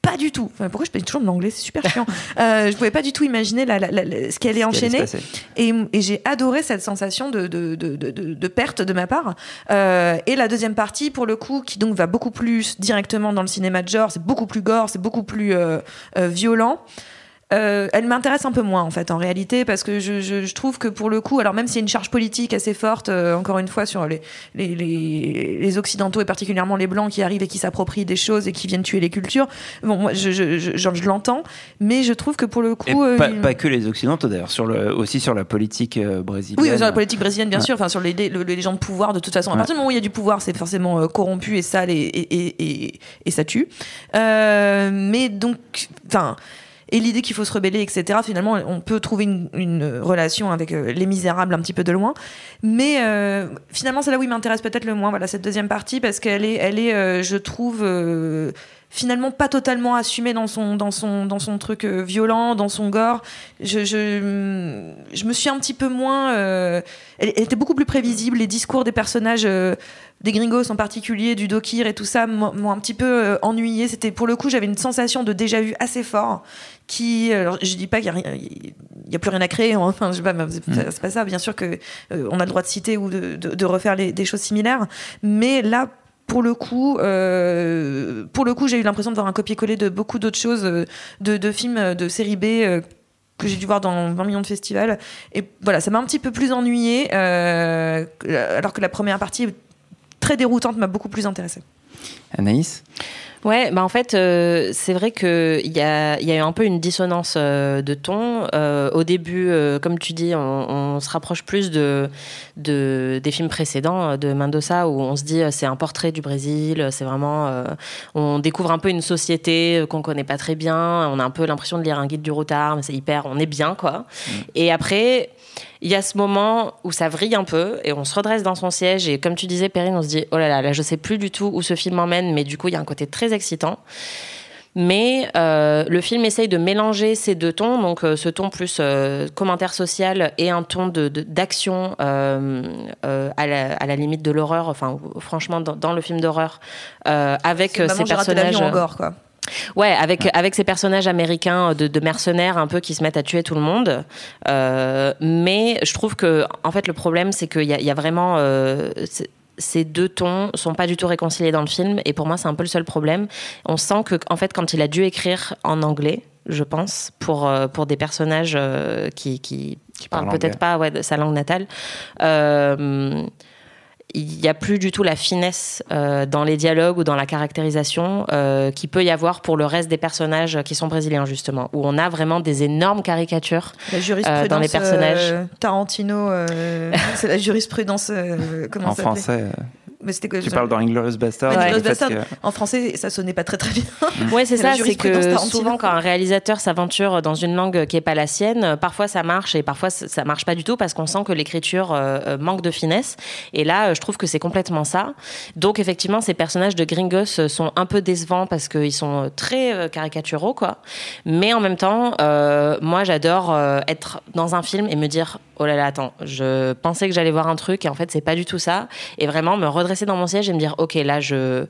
pas du tout. pourquoi je parle toujours de l'anglais? C'est super chiant. <laughs> euh, je pouvais pas du tout imaginer la, la, ce qui allait enchaîner. Et, et j'ai adoré cette sensation de, de, de, de, perte de ma part. Euh, et la deuxième partie, pour le coup, qui donc va beaucoup plus directement dans le cinéma de genre, c'est beaucoup plus gore, c'est beaucoup plus euh, euh, violent. Euh, elle m'intéresse un peu moins en fait en réalité parce que je, je, je trouve que pour le coup alors même s'il y a une charge politique assez forte euh, encore une fois sur les, les, les, les, occidentaux et particulièrement les blancs qui arrivent et qui s'approprient des choses et qui viennent tuer les cultures bon moi je, je, je l'entends mais je trouve que pour le coup euh, pas, que les occidentaux d'ailleurs sur le aussi sur la politique brésilienne. Oui sur la politique brésilienne bien sûr enfin sur les, les, gens de pouvoir de toute façon. À partir du moment où il y a du pouvoir c'est forcément corrompu et sale et, et, et, et ça tue. Mais donc enfin et l'idée qu'il faut se rebeller, etc. Finalement, on peut trouver une, relation avec euh, les misérables un petit peu de loin, mais euh, finalement, c'est là où il m'intéresse peut-être le moins. Voilà cette deuxième partie parce qu'elle est, elle est, euh, je trouve finalement pas totalement assumé dans son, dans son, dans son truc euh, violent, dans son gore. Je, je, je, me suis un petit peu moins. Euh, elle, était beaucoup plus prévisible. Les discours des personnages, euh, des gringos en particulier, du Dokir et tout ça, m'ont un petit peu ennuyé. C'était pour le coup, j'avais une sensation de déjà vu assez fort. Qui, alors, je dis pas qu'il n'y a, plus rien à créer. Hein. Enfin, je sais pas, mm. c'est pas, ça. Bien sûr que on a le droit de citer ou de, de, refaire les, des choses similaires, mais là pour le coup, euh, pour le coup, j'ai eu l'impression de voir un copier-coller de beaucoup d'autres choses, euh, de, films euh, de série B que j'ai dû voir dans 20 millions de festivals. Et voilà, ça m'a un petit peu plus ennuyé, alors que la première partie, très déroutante, m'a beaucoup plus intéressée. Anaïs Ouais, bah en fait, euh, c'est vrai qu'il y a, y a eu un peu une dissonance euh, de ton. Euh, au début, comme tu dis, on, se rapproche plus de, de, des films précédents de Mendoza où on se dit c'est un portrait du Brésil, c'est vraiment. on découvre un peu une société qu'on connaît pas très bien, on a un peu l'impression de lire un guide du routard, mais c'est hyper. On est bien, quoi. Mm. Et après il y a ce moment où ça vrille un peu et on se redresse dans son siège et comme tu disais Perrine on se dit oh là là là je sais plus du tout où ce film emmène mais du coup il y a un côté très excitant mais euh, le film essaye de mélanger ces deux tons, donc euh, ce ton plus euh, commentaire social et un ton d'action de, à, la, limite de l'horreur, enfin franchement dans, le film d'horreur, avec ces personnages. En gore, quoi. Ouais, avec, avec ces personnages américains de, mercenaires un peu qui se mettent à tuer tout le monde. Euh, mais je trouve que, en fait, le problème, c'est qu'il y, y, a vraiment. Euh, ces deux tons sont pas du tout réconciliés dans le film et pour moi c'est un peu le seul problème. On sent que en fait quand il a dû écrire en anglais, je pense, pour euh, pour des personnages qui qui, qui parlent peut-être pas ouais, de sa langue natale il n'y a plus du tout la finesse euh, dans les dialogues ou dans la caractérisation euh, qui peut y avoir pour le reste des personnages qui sont brésiliens justement, où on a vraiment des énormes caricatures euh, dans les personnages. Tarantino, <laughs> c'est la jurisprudence comment en français. Mais c'était tu parles dans Inglorious Bastard. En français, ça sonnait pas très très bien. ouais, c'est ça. C'est que souvent, quand un réalisateur s'aventure dans une langue qui est pas la sienne, parfois ça marche et parfois ça marche pas du tout parce qu'on sent que l'écriture euh, euh, manque de finesse. Et là, je trouve que c'est complètement ça. Donc effectivement, ces personnages de Gringos sont un peu décevants parce qu'ils sont très euh, caricaturaux, quoi. Mais en même temps, moi, j'adore être dans un film et me dire, oh là là, attends, je pensais que j'allais voir un truc et en fait, c'est pas du tout ça. Et vraiment me redresser dans mon siège et me dire, ok, là, je,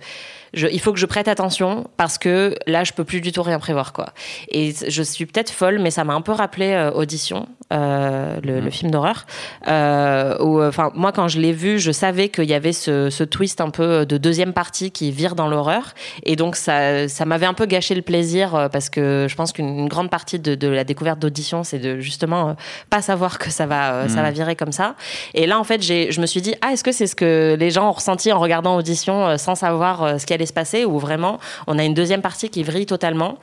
il faut que je prête attention parce que là, je peux plus du tout rien prévoir, quoi. Et je suis peut-être folle, mais ça m'a un peu rappelé euh, Audition, euh, le, mmh. film d'horreur. Euh, enfin, moi, quand je l'ai vu, je savais qu'il y avait ce, twist un peu de deuxième partie qui vire dans l'horreur, et donc ça, ça m'avait un peu gâché le plaisir parce que je pense qu'une grande partie de, la découverte d'Audition, c'est de justement pas savoir que ça va, ça va mmh. virer comme ça. Et là, en fait, je me suis dit, ah, est-ce que c'est ce que les gens ont ressenti en regardant Audition sans savoir ce qui allait se passer, où vraiment on a une deuxième partie qui vrille totalement.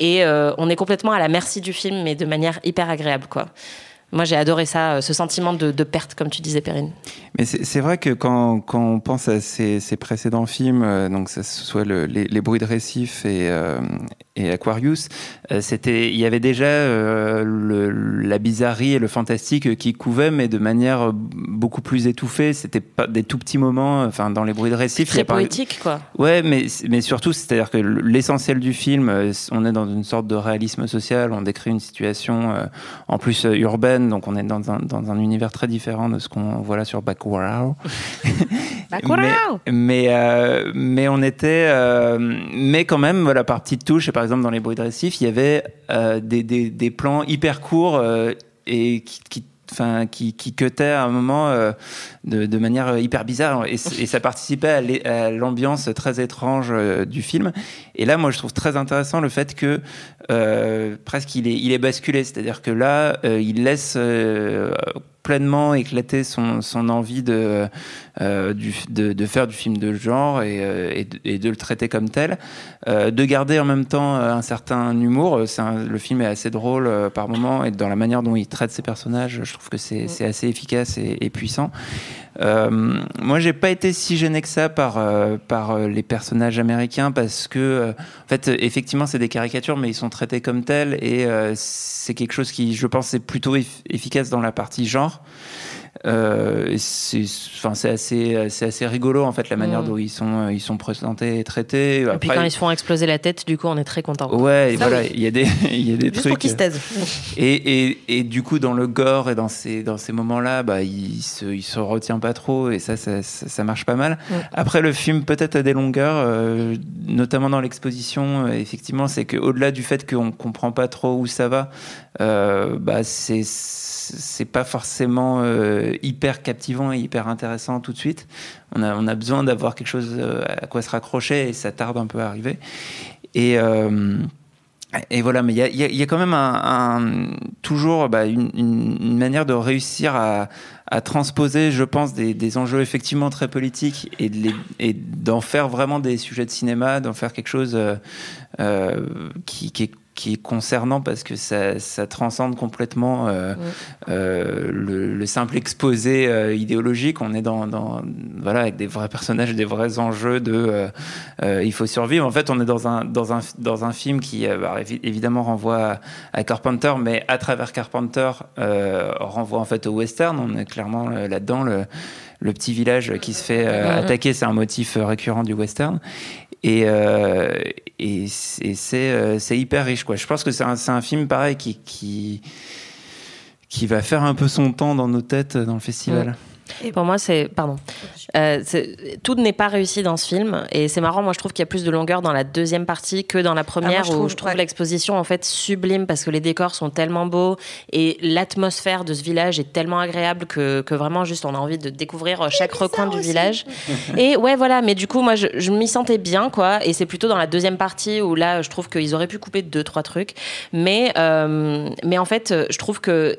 Et euh, on est complètement à la merci du film, mais de manière hyper agréable, quoi. Moi, j'ai adoré ça, euh, ce sentiment de, perte, comme tu disais, Perrine. Mais c'est vrai que quand, quand, on pense à ces, précédents films, euh, donc que ce soit les, bruits de récif et, et Aquarius, c'était, il y avait déjà le, la bizarrerie et le fantastique qui couvaient, mais de manière beaucoup plus étouffée. C'était pas des tout petits moments, enfin dans les bruits de récif. Très poétique, quoi. Ouais, mais mais surtout, c'est-à-dire que l'essentiel du film, on est dans une sorte de réalisme social. On décrit une situation en plus urbaine donc on est dans un, dans un univers très différent de ce qu'on voit là sur <laughs> Bacurau. mais, euh, mais, on était, euh, mais quand même, la partie de touche, par exemple dans les bruits de récif, il y avait euh, des, des, des, plans hyper courts et qui, qui enfin qui, qui à un moment euh, de, de, manière hyper bizarre. Et, et ça participait à l'ambiance très étrange euh, du film. Et là moi je trouve très intéressant le fait que euh, presque il est il est basculé. C'est-à-dire que là il laisse pleinement éclater son, son envie de, euh, du, de, de, faire du film de genre et, euh, et, de, et de le traiter comme tel, euh, de garder en même temps un certain humour. Un, le film est assez drôle par moments et dans la manière dont il traite ses personnages, je trouve que c'est assez efficace et, et puissant. Moi, j'ai pas été si gêné que ça par par les personnages américains parce que, en fait, effectivement, c'est des caricatures, mais ils sont traités comme tels et c'est quelque chose qui, je pense, est plutôt efficace dans la partie genre. Euh, c'est enfin, assez, rigolo en fait la manière mm. dont ils sont, ils sont présentés et traités. Et puis quand ils se font exploser la tête, du coup, on est très content. Ouais, voilà, il y a des, <laughs> y a des Juste trucs. pour qu'ils se taisent. Et, et, et, du coup, dans le gore et dans ces, dans ces moments-là, bah, il se, il se retient pas trop et ça, ça, ça, marche pas mal. Après, le film peut-être a des longueurs, euh, notamment dans l'exposition. Euh, effectivement, c'est qu'au-delà du fait qu'on comprend pas trop où ça va, euh, bah, c'est c'est pas forcément euh, hyper captivant et hyper intéressant tout de suite. On a, on a besoin d'avoir quelque chose euh, à quoi se raccrocher et ça tarde un peu à arriver. Et, euh, et voilà, mais il y a, y a, quand même un, toujours bah, une, manière de réussir à, à transposer, je pense, des, des, enjeux effectivement très politiques et, d'en faire vraiment des sujets de cinéma, d'en faire quelque chose qui, qui est qui est concernant parce que ça, ça transcende complètement euh, euh, le, le, simple exposé euh, idéologique. On est dans, dans, voilà avec des vrais personnages, des vrais enjeux de il faut survivre. En fait, on est dans un dans un dans un film qui bah, évidemment renvoie à, à, Carpenter, mais à travers Carpenter renvoie en fait au western. On est clairement là-dedans le le petit village qui se fait attaquer, c'est un motif récurrent du western. Et, euh, et c'est euh, hyper riche. Quoi. Je pense que c'est un, un, film pareil qui, qui, qui va faire un peu son temps dans nos têtes dans le festival. Et pour moi, c'est. Pardon. Euh, tout n'est pas réussi dans ce film. Et c'est marrant, moi, je trouve qu'il y a plus de longueur dans la deuxième partie que dans la première, ah, je où trouve, je trouve l'exposition, en fait, sublime parce que les décors sont tellement beaux et l'atmosphère de ce village est tellement agréable que, que, vraiment, juste, on a envie de découvrir chaque recoin du village. <laughs> et ouais, voilà. Mais du coup, moi, je, je m'y sentais bien, quoi. Et c'est plutôt dans la deuxième partie où là, je trouve qu'ils auraient pu couper deux, trois trucs. Mais, euh, mais en fait, je trouve que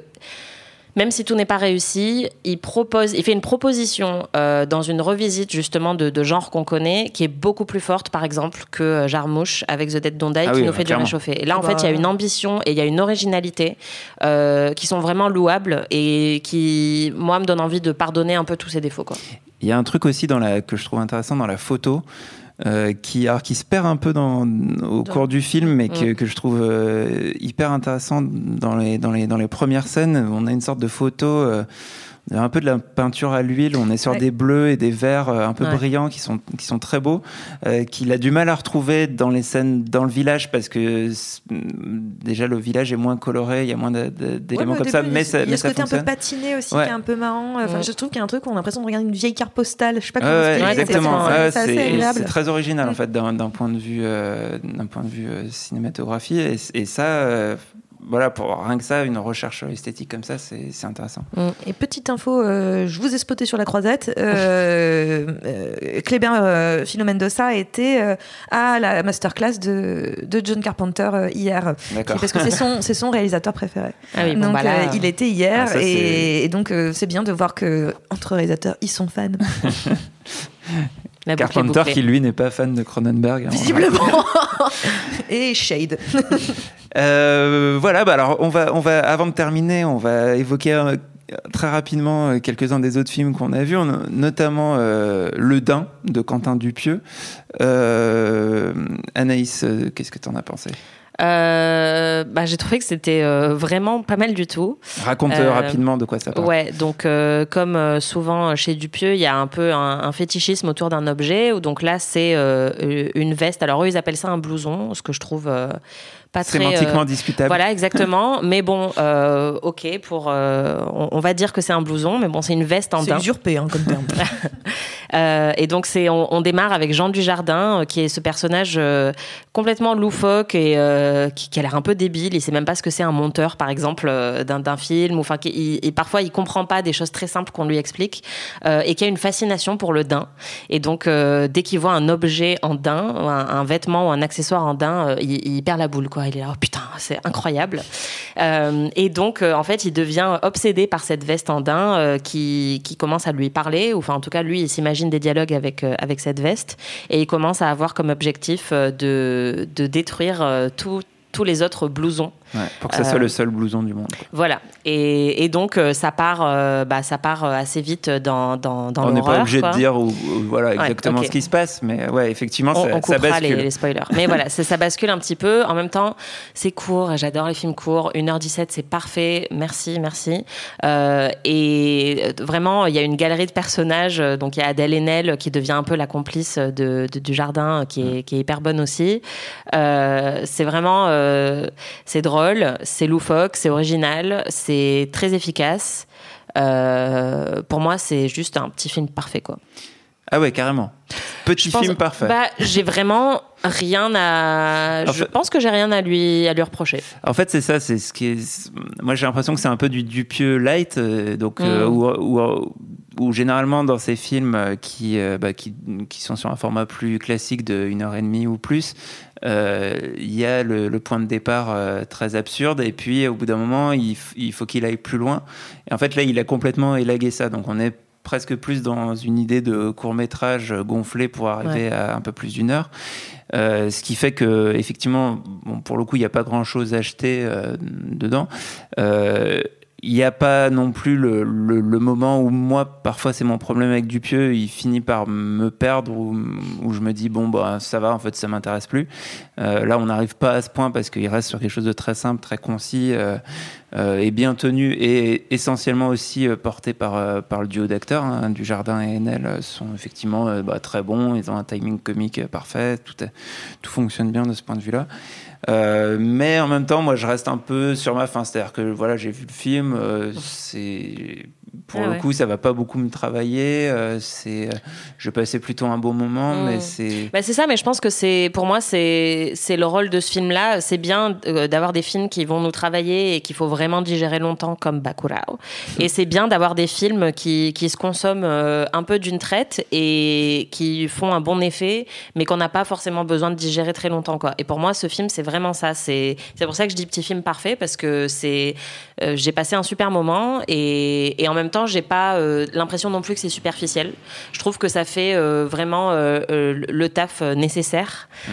même si tout n'est pas réussi, il propose, il fait une proposition euh, dans une revisite justement de, de genre qu'on connaît, qui est beaucoup plus forte, par exemple, que euh, Jarmouche avec The Dead Don't Die, ah qui nous fait du réchauffer. Et là, en fait, il y a une ambition et il y a une originalité euh, qui sont vraiment louables et qui, moi, me donne envie de pardonner un peu tous ces défauts. Quoi. Il y a un truc aussi dans la, que je trouve intéressant dans la photo. Euh, qui, alors, qui se perd un peu dans, au cours du film, mais que, que je trouve euh, hyper intéressant dans les, dans, les, dans les premières scènes. On a une sorte de photo. Euh, un peu de la peinture à l'huile, on est sur des bleus et des verts euh, un peu ouais. brillants qui sont, qui sont très beaux, euh, qu'il a du mal à retrouver dans les scènes dans le village parce que déjà le village est moins coloré, il y a moins d'éléments ouais, comme ça, mais ça Il y a ce côté fonctionne. un peu patiné aussi qui est un peu marrant. Enfin, Je trouve qu'il y a un truc où on a l'impression de regarder une vieille carte postale. Je sais pas comment expliquer. Exactement. C'est très original en fait d'un point de vue, euh, d'un point de vue euh, cinématographie et, et ça euh, voilà, pour rien que ça, une recherche esthétique comme ça, c'est intéressant. Mm. Et petite info, euh, je vous ai spoté sur la croisette. Euh, <laughs> euh, Kléber euh, Philo Mendoza était euh, à la masterclass de, de John Carpenter euh, hier. Parce que c'est son, <laughs> son réalisateur préféré. Ah oui, bon, donc bah là, il était hier Ah, ça, et, et, donc c'est bien de voir que entre réalisateurs, ils sont fans. <laughs> La boucle Carpenter qui lui n'est pas fan de Cronenberg. hein. Visiblement. <laughs> et Shade. Euh, voilà, bah alors on va, on va, avant de terminer, on va évoquer euh, très rapidement euh, quelques-uns des autres films qu'on a vus, on a notamment euh, Le Dain de Quentin Dupieux. Anaïs, qu'est-ce que tu en as pensé? Euh, bah, j'ai trouvé que c'était euh, vraiment pas mal du tout. Raconte Euh, rapidement de quoi ça parle. Ouais, donc comme souvent chez Dupieux, il y a un peu un, un fétichisme autour d'un objet. Où donc là, c'est une veste. Alors eux, ils appellent ça un blouson, ce que je trouve pas très. Sémantiquement euh, discutable. Voilà, <laughs> exactement. mais bon, euh, ok, pour, euh, on, on va dire que c'est un blouson, mais bon, c'est une veste en C'est daim. usurpé hein, comme terme. <laughs> Euh, et donc c'est, on, on démarre avec Jean Dujardin, euh, qui est ce personnage euh, complètement loufoque et euh, qui, qui a l'air un peu débile. Il sait même pas ce que c'est un monteur, par exemple, euh, d'un, film. Enfin, qui- et parfois il comprend pas des choses très simples qu'on lui explique, euh, et qui a une fascination pour le daim. Et donc euh, dès qu'il voit un objet en daim, un, un vêtement ou un accessoire en daim, euh, il, il perd la boule. Quoi. Il est là, oh putain, c'est incroyable. Euh, et donc euh, en fait, il devient obsédé par cette veste en daim euh, qui, qui commence à lui parler. Ou enfin, en tout cas, lui, il s'imagine des dialogues avec avec cette veste, et il commence à avoir comme objectif de de détruire tous les autres blousons pour que ça soit le seul blouson du monde. Voilà. Et, donc ça part, bah, ça part assez vite dans dans, dans On n'est pas obligé de dire voilà exactement ce qui se passe, mais ouais, effectivement, on, ça, on ça bascule. Les, les, spoilers. Mais voilà, ça, ça, bascule un petit peu. En même temps, c'est court. J'adore les films courts. 1h17, c'est parfait. Merci, merci. et vraiment, il y a une galerie de personnages. Donc il y a Adèle Haenel qui devient un peu la complice de, du jardin, qui est, qui est, hyper bonne aussi. Euh, c'est vraiment, euh, c'est drôle, c'est loufoque, c'est original, c'est très efficace. Euh, pour moi, c'est juste un petit film parfait, quoi. Ah ouais, carrément. Petit film parfait. Bah, j'ai vraiment rien à. je pense que j'ai rien à lui à lui reprocher. En fait, c'est ça. C'est ce qui est. Moi, j'ai l'impression que c'est un peu du Dupieux light, donc mm. où, où, généralement dans ces films qui, bah, qui, qui sont sur un format plus classique de une heure et demie ou plus, il y a le, point de départ très absurde et puis au bout d'un moment, il, il faut qu'il aille plus loin. Et en fait, là, il a complètement élagué ça. Donc, on est presque plus dans une idée de court métrage gonflé pour arriver à un peu plus d'une heure. Euh, ce qui fait que effectivement, bon, pour le coup, il n'y a pas grand chose à acheter euh, dedans. Euh, il n'y a pas non plus le, le, moment où moi, parfois c'est mon problème avec Dupieux, il finit par me perdre, où je me dis, bon, bah, ça va, en fait, ça m'intéresse plus. Euh, là, on n'arrive pas à ce point parce qu'il reste sur quelque chose de très simple, très concis euh, euh, et bien tenu, et essentiellement aussi porté par, par le duo d'acteurs. Hein, du Jardin et Enel sont effectivement bah, très bons, ils ont un timing comique parfait, tout, tout fonctionne bien de ce point de vue-là. Euh, mais en même temps, moi, je reste un peu sur ma fin. C'est-à-dire que voilà, j'ai vu le film. Euh, c'est pour ah le coup, ça va pas beaucoup me travailler. Euh, c'est, je passais plutôt un bon moment, mais mm. c'est. Bah, c'est ça, mais je pense que c'est, pour moi, c'est, c'est le rôle de ce film-là. C'est bien d'avoir des films qui vont nous travailler et qu'il faut vraiment digérer longtemps, comme Bakurao. <laughs> et c'est bien d'avoir des films qui, qui se consomment un peu d'une traite et qui font un bon effet, mais qu'on n'a pas forcément besoin de digérer très longtemps, quoi. Et pour moi, ce film, c'est vraiment ça. C'est pour ça que je dis petit film parfait parce que c'est euh, j'ai passé un super moment et, et en même temps j'ai pas euh, l'impression non plus que c'est superficiel. Je trouve que ça fait euh, vraiment le taf nécessaire mmh.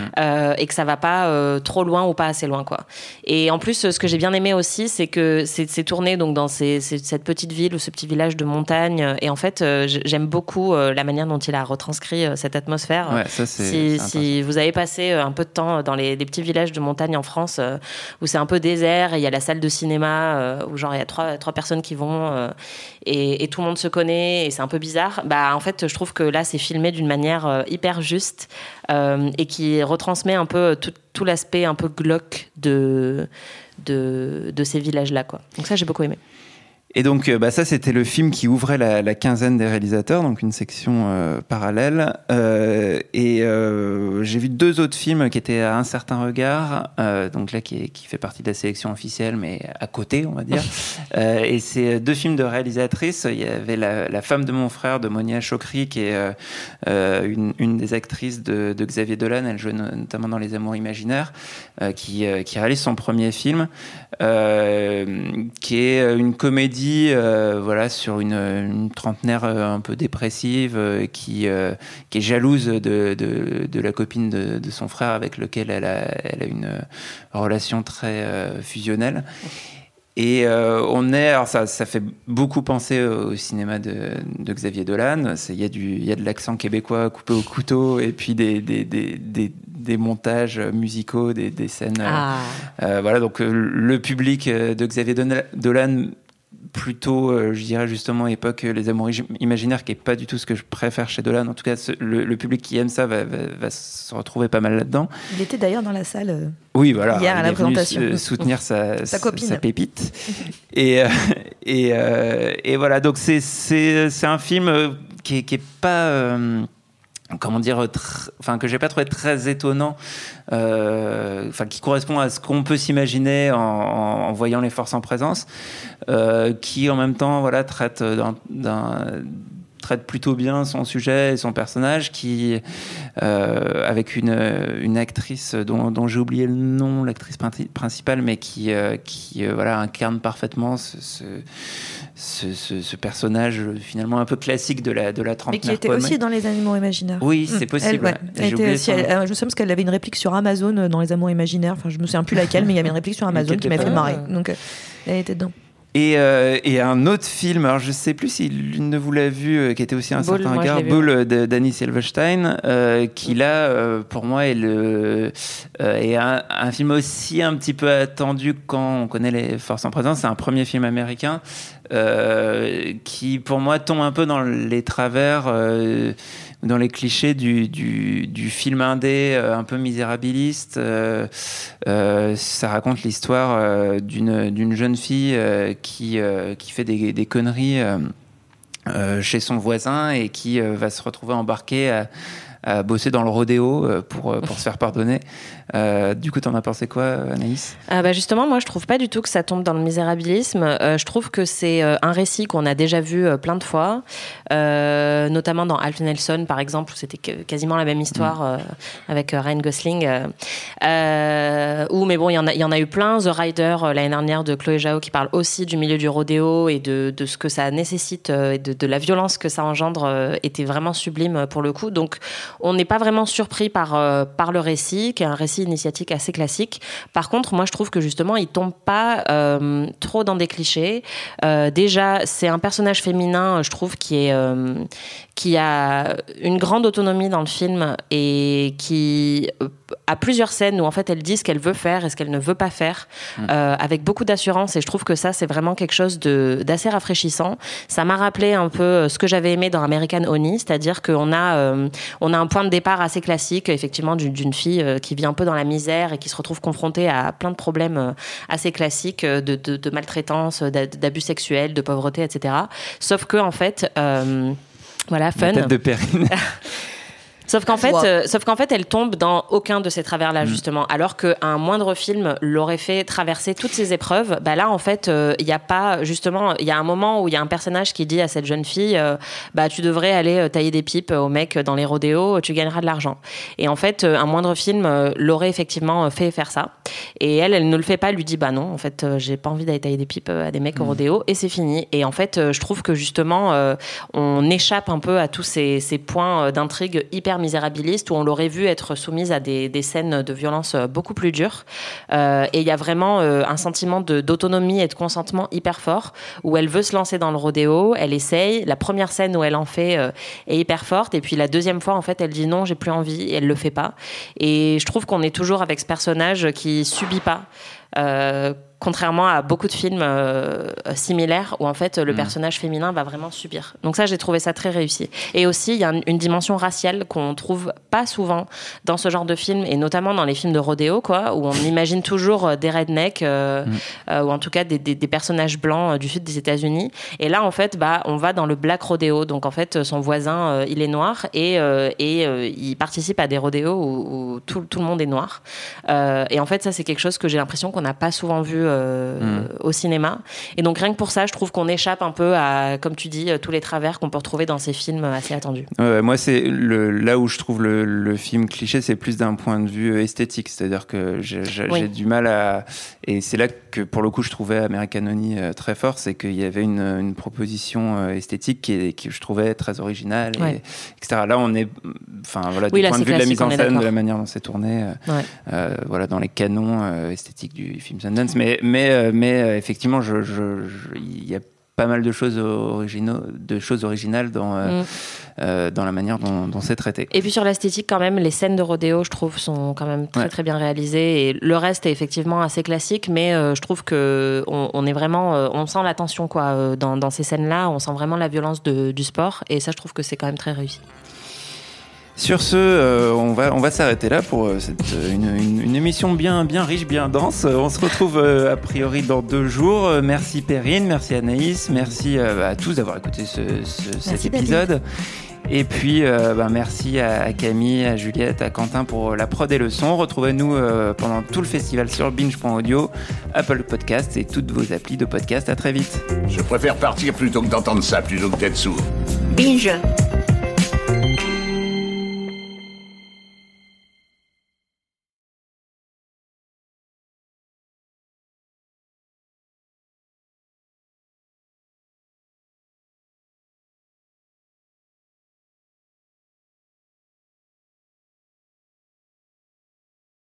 et que ça va pas trop loin ou pas assez loin quoi. Et en plus ce que j'ai bien aimé aussi c'est que c'est tourné donc dans ces, cette petite ville ou ce petit village de montagne et en fait j'aime beaucoup la manière dont il a retranscrit cette atmosphère. Ouais, ça, si, si, vous avez passé un peu de temps dans les, les petits villages de montagne en France euh, où c'est un peu désert et il y a la salle de cinéma euh, où genre il y a trois, trois personnes qui vont euh, et, tout le monde se connaît et c'est un peu bizarre. Bah en fait je trouve que là c'est filmé d'une manière hyper juste et qui retransmet un peu tout, tout l'aspect un peu glauque de, de, de ces villages là quoi. Donc ça j'ai beaucoup aimé. Et donc, euh, bah, ça, c'était le film qui ouvrait la, la, quinzaine des réalisateurs, donc une section euh, parallèle. Euh, et euh, j'ai vu deux autres films qui étaient à un certain regard, donc là, qui, qui, fait partie de la sélection officielle, mais à côté, on va dire. <laughs> et c'est deux films de réalisatrices. Il y avait La, la femme de mon frère de Monia Chokri, qui est une, une, des actrices de, de, Xavier Dolan. Elle joue notamment dans Les Amours imaginaires, qui, qui réalise son premier film, qui est une comédie euh, voilà, sur une, trentenaire euh, un peu dépressive euh, qui, est jalouse de, la copine de, son frère avec lequel elle a, une relation très fusionnelle. Et on est, alors ça, fait beaucoup penser au cinéma de, Xavier Dolan. Il y, y a de l'accent québécois coupé au couteau et puis des, des, des, des montages musicaux, des, des scènes. Ah. voilà, donc le public de Xavier Dolan plutôt, euh, je dirais justement, époque euh, Les Amours Imaginaires, qui est pas du tout ce que je préfère chez Dolan. En tout cas, le, public qui aime ça va, va, se retrouver pas mal là-dedans. Il était d'ailleurs dans la salle euh, oui, voilà, hier à la présentation. soutenir sa, <laughs> sa, sa, pépite. et, et, et, voilà, donc c'est un film qui est, qui est pas comment dire, enfin que j'ai pas trouvé très étonnant, euh, enfin qui correspond à ce qu'on peut s'imaginer en, voyant les forces en présence, euh, qui en même temps voilà traite d'un traite plutôt bien son sujet et son personnage, qui avec une, une actrice dont, j'ai oublié le nom, l'actrice principale, mais qui, qui voilà, incarne parfaitement ce, ce, ce, personnage finalement un peu classique de la, de la trentaine. Mais qui était aussi dans Les Animaux Imaginaires. Oui, c'est possible. Elle, je me souviens parce qu'elle avait une réplique sur Amazon dans Les Amours Imaginaires. Enfin, je me souviens plus laquelle, mais il y avait une réplique sur <laughs> Amazon qui m'a fait marrer. Donc, elle était dedans. Et, euh, et, un autre film, alors je sais plus si l'une de vous l'a vu, euh, qui était aussi un certain regard, Bull de Danny Silverstein, euh, qui là, euh, pour moi, est, le, est un, un, film aussi un petit peu attendu quand on connaît les forces en présence. C'est un premier film américain qui, pour moi, tombe un peu dans les travers dans les clichés du, du, film indé euh, un peu misérabiliste. Euh, euh, ça raconte l'histoire d'une jeune fille qui, qui fait des, des conneries chez son voisin et qui va se retrouver embarquée à, à bosser dans le rodéo pour, pour se faire pardonner. Euh, du coup, t'en as pensé quoi, Anaïs? Ah bah Justement, moi, je trouve pas du tout que ça tombe dans le misérabilisme. Euh, je trouve que c'est euh, un récit qu'on a déjà vu plein de fois, notamment dans Alf Nelson, par exemple, où c'était quasiment la même histoire mm. avec Ryan Gosling. où, mais bon, il y, en a, y en a eu plein. The Rider, l'année dernière, de Chloé Zhao, qui parle aussi du milieu du rodéo et de, de ce que ça nécessite et de, de, la violence que ça engendre, était vraiment sublime pour le coup. Donc, on n'est pas vraiment surpris par, par le récit, qui est un récit initiatique assez classique. Par contre, moi, je trouve que justement, il tombe pas euh, trop dans des clichés. Euh, déjà, c'est un personnage féminin, je trouve, qui est euh, qui a une grande autonomie dans le film et qui a plusieurs scènes où en fait elle dit ce qu'elle veut faire et ce qu'elle ne veut pas faire mm. avec beaucoup d'assurance et je trouve que ça c'est vraiment quelque chose d'assez rafraîchissant ça m'a rappelé un peu ce que j'avais aimé dans American Honey c'est-à-dire qu'on a on a un point de départ assez classique effectivement d'une fille qui vit un peu dans la misère et qui se retrouve confrontée à plein de problèmes euh, assez classiques euh, de, de, de maltraitance, d'abus sexuels, de pauvreté, etc. Sauf que en fait, euh, voilà, fun. tête de Perrine. <laughs> Sauf qu'en fait, euh, sauf qu'en fait, elle tombe dans aucun de ces travers-là mm. justement. Alors qu'un moindre film l'aurait fait traverser toutes ces épreuves. Bah là, en fait, euh, il n'y a pas justement. Il y a un moment où il y a un personnage qui dit à cette jeune fille, euh, bah tu devrais aller tailler des pipes aux mecs dans les rodéos, tu gagneras de l'argent. Et en fait, un moindre film l'aurait effectivement fait faire ça. Et elle, elle ne le fait pas. Elle lui dit bah non, en fait, j'ai pas envie d'aller tailler des pipes à des mecs au mm. rodéo et c'est fini. Et en fait, je trouve que justement, on échappe un peu à tous ces, ces points d'intrigue hyper misérabiliste où on l'aurait vu être soumise à des, scènes de violence euh, beaucoup plus dures. Euh, et il y a vraiment euh, un sentiment d'autonomie et de consentement hyper fort où elle veut se lancer dans le rodéo, elle essaye. La première scène où elle en fait est hyper forte et puis la deuxième fois en fait elle dit non j'ai plus envie et elle le fait pas. Et je trouve qu'on est toujours avec ce personnage qui subit pas contrairement à beaucoup de films euh, similaires où en fait le mm. personnage féminin va vraiment subir. Donc ça, j'ai trouvé ça très réussi. Et aussi, il y a une, dimension raciale qu'on trouve pas souvent dans ce genre de films et notamment dans les films de rodéo, quoi, où on imagine toujours euh, des rednecks euh, mm. ou en tout cas des, des, personnages blancs du sud des États-Unis. Et là, en fait, bah, on va dans le black rodéo. Donc en fait, son voisin, il est noir et, et il participe à des rodéos où, tout, tout, le monde est noir. et en fait, ça, c'est quelque chose que j'ai l'impression qu'on n'a pas souvent vu euh, hmm. au cinéma. Et donc rien que pour ça, je trouve qu'on échappe un peu à, comme tu dis, tous les travers qu'on peut retrouver dans ces films assez attendus. moi, c'est là où je trouve le, film cliché, c'est plus d'un point de vue esthétique. C'est-à-dire que j'ai du mal à... Et c'est là que, pour le coup, je trouvais American Honey euh, très fort, c'est qu'il y avait une, proposition euh, esthétique qui, qui, je trouvais très originale, et, etc. Là, on est... Enfin, voilà, du point de vue de la mise en scène, de la manière dont c'est tourné, voilà, dans les canons esthétiques du film Sundance. Mais mais, euh, mais euh, effectivement, il je, y a pas mal de choses, originaux, de choses originales dans, euh, mm. dans la manière dont, c'est traité. Et puis sur l'esthétique, quand même, les scènes de rodéo, je trouve, sont quand même très très bien réalisées. Et le reste est effectivement assez classique, mais je trouve que on, est vraiment, on sent la tension quoi dans, dans ces scènes-là. On sent vraiment la violence de, du sport, et ça, je trouve que c'est quand même très réussi. Sur ce, euh, on va, on va s'arrêter là pour euh, cette, euh, une, une, émission bien, bien riche, bien dense. On se retrouve a priori dans deux jours. Merci Perrine, merci Anaïs, merci à tous d'avoir écouté ce, cet épisode. Et puis, bah, merci à, Camille, à Juliette, à Quentin pour la prod et le son. Retrouvez-nous pendant tout le festival sur binge.audio, Apple Podcast et toutes vos applis de podcast. À très vite. Je préfère partir plutôt que d'entendre ça, plutôt que d'être sourd. Binge.